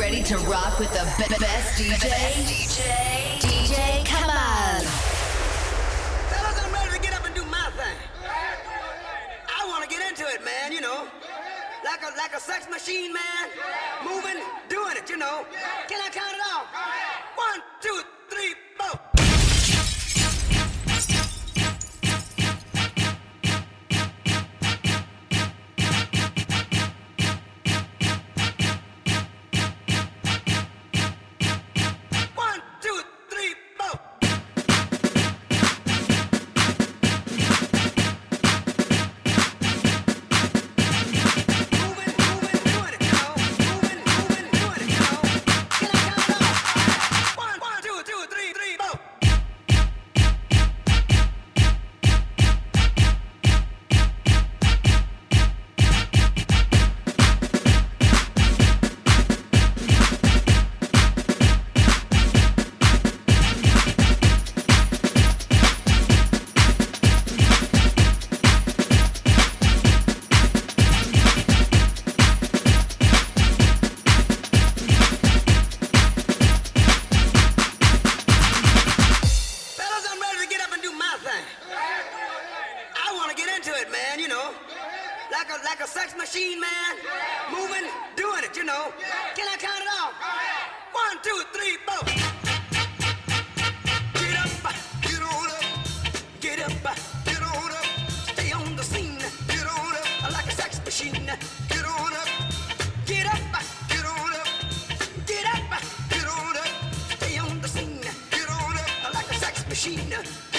ready to rock with the be- best DJ? DJ? DJ, come on. Fellas, I'm ready to get up and do my thing. I want to get into it, man, you know. Like a, like a sex machine, man. Moving, doing it, you know. Can I count it off? One, two, three. machine.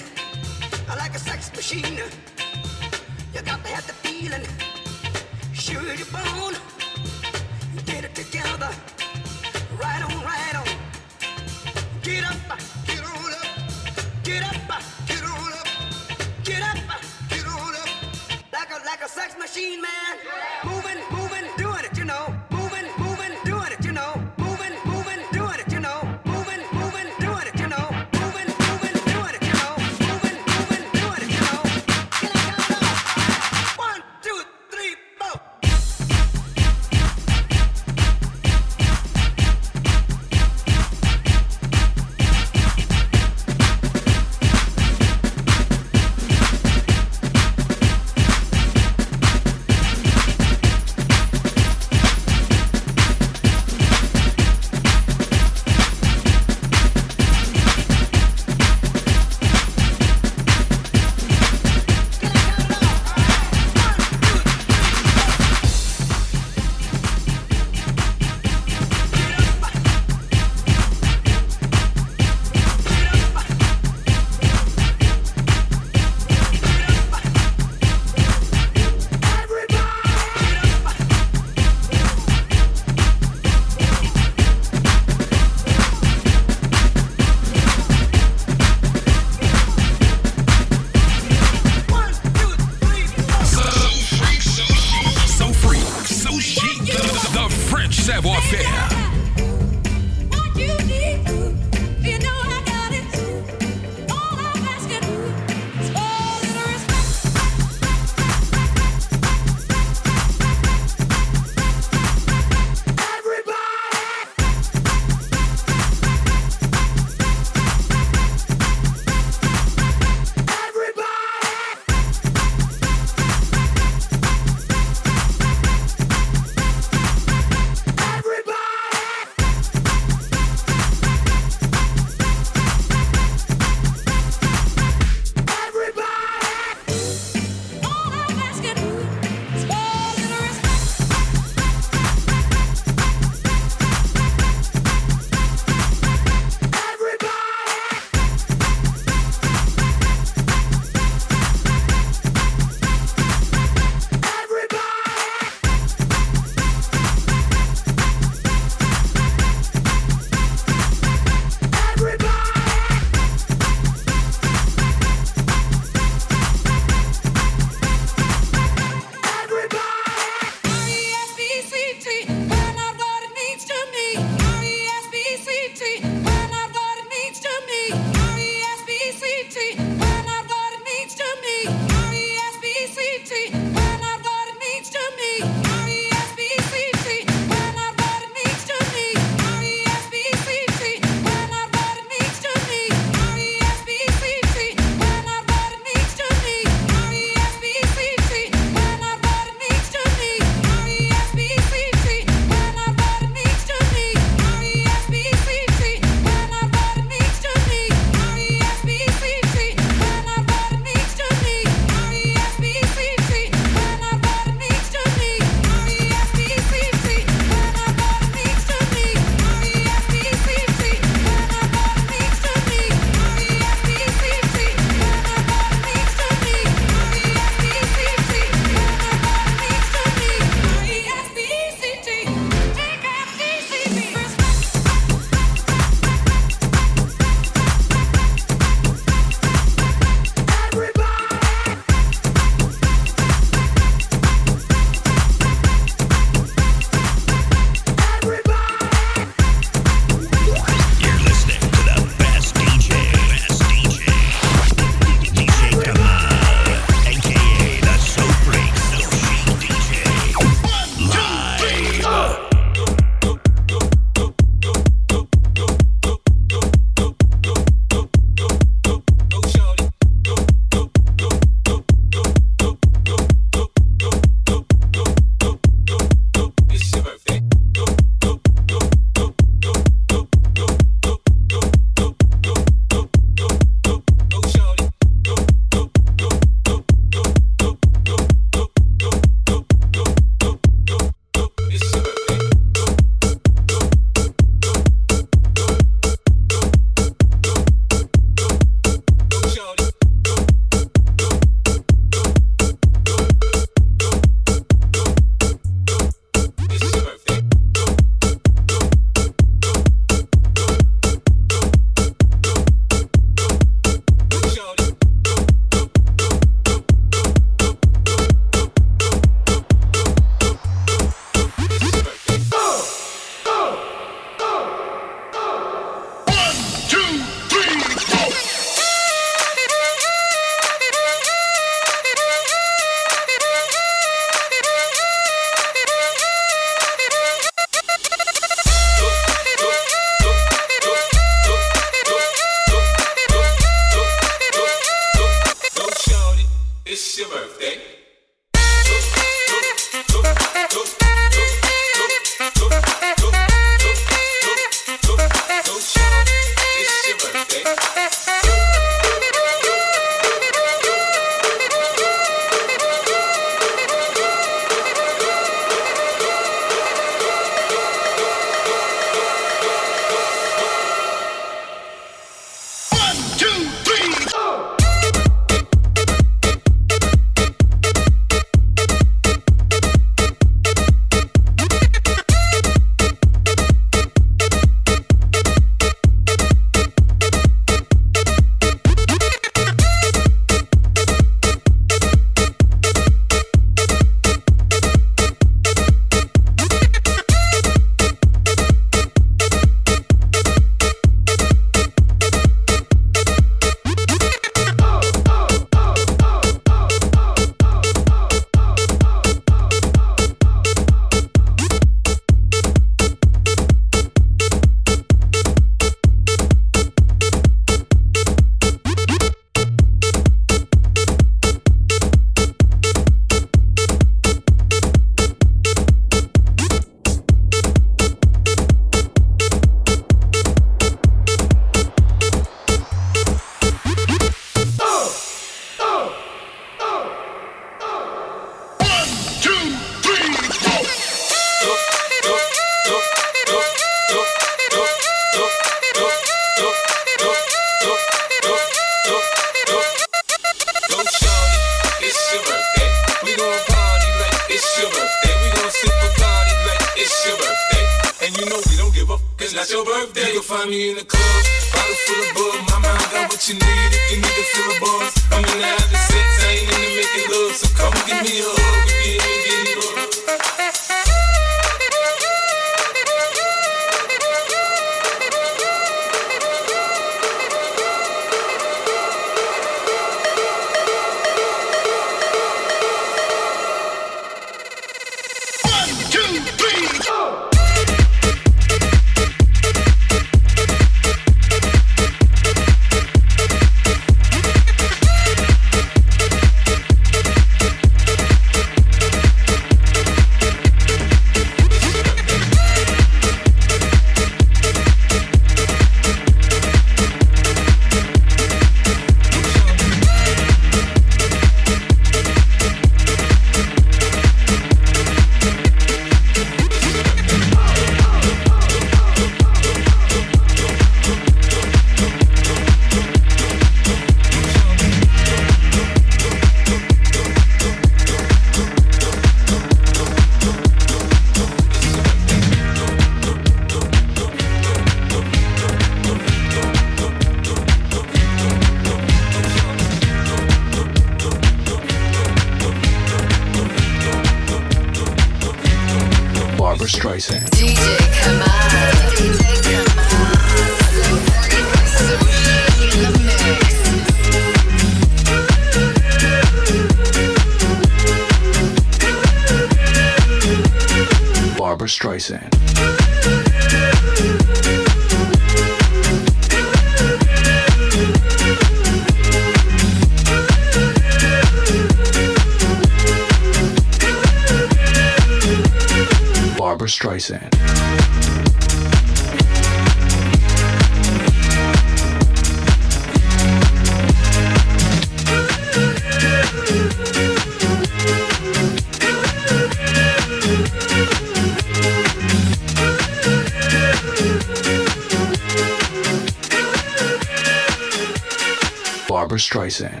Streisand.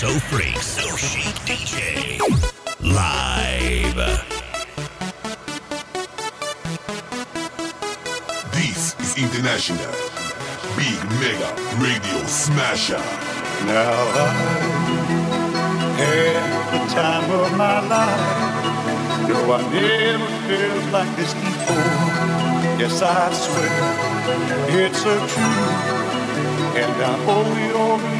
So Freak, So Chic DJ. Live. This is International Big Mega Radio Smasher. Now I had the time of my life. No, I never felt like this before. Yes, I swear it's a truth, and I owe it all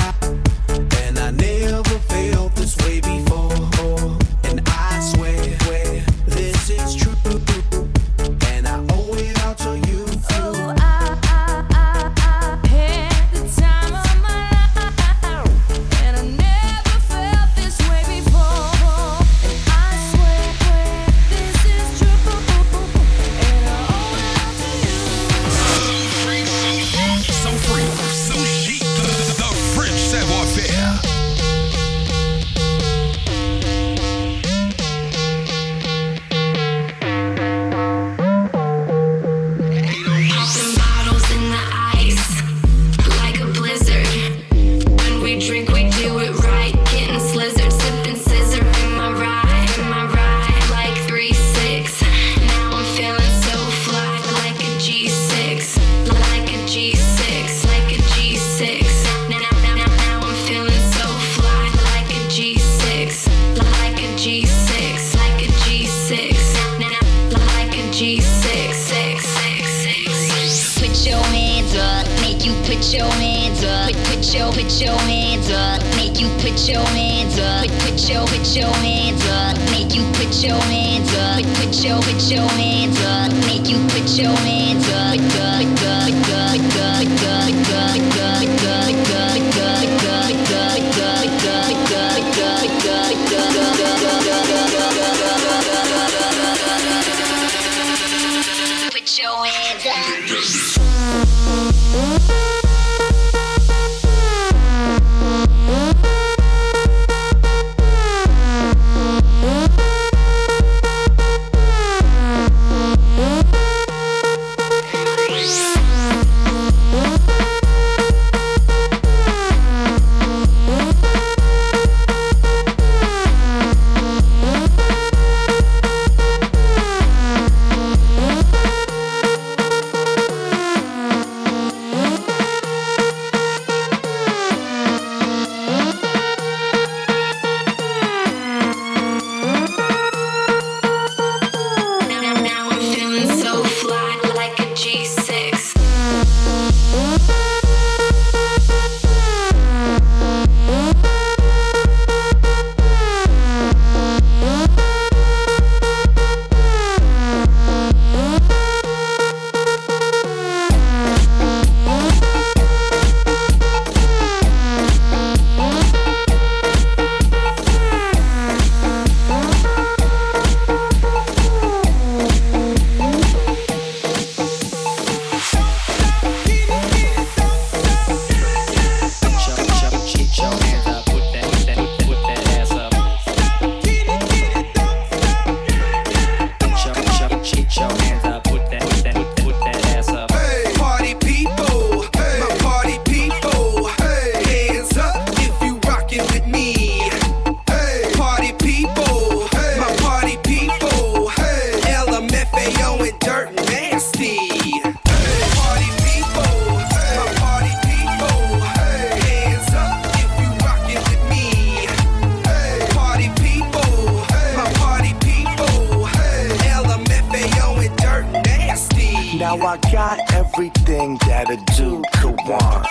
Everything that a dude could want.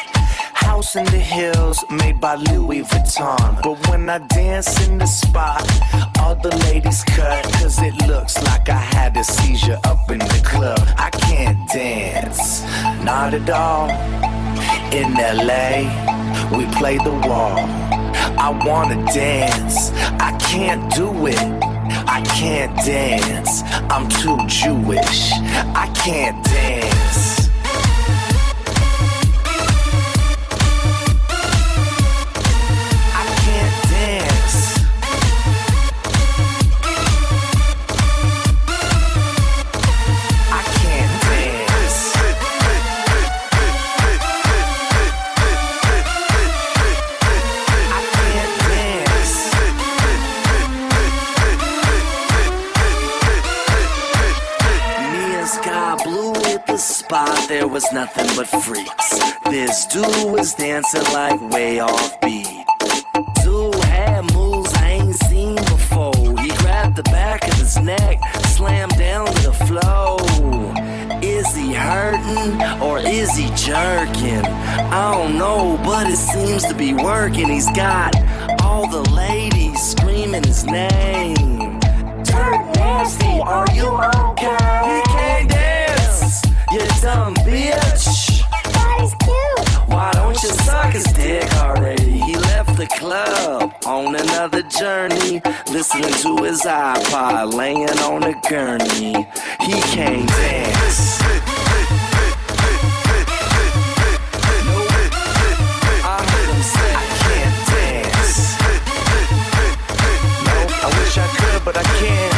House in the hills made by Louis Vuitton. But when I dance in the spot, all the ladies cut. Cause it looks like I had a seizure up in the club. I can't dance, not at all. In LA, we play the wall. I wanna dance, I can't do it. I can't dance, I'm too Jewish. I can't dance. Was nothing but freaks. This dude was dancing like way off beat. Dude had moves I ain't seen before. He grabbed the back of his neck, slammed down to the floor. Is he hurting or is he jerking? I don't know, but it seems to be working. He's got all the ladies screaming his name. Dirt nasty, are you okay? He you dumb bitch. Body's cute. Why don't you suck his dick already? He left the club on another journey, listening to his iPod, laying on a gurney. He can't dance. but I can't.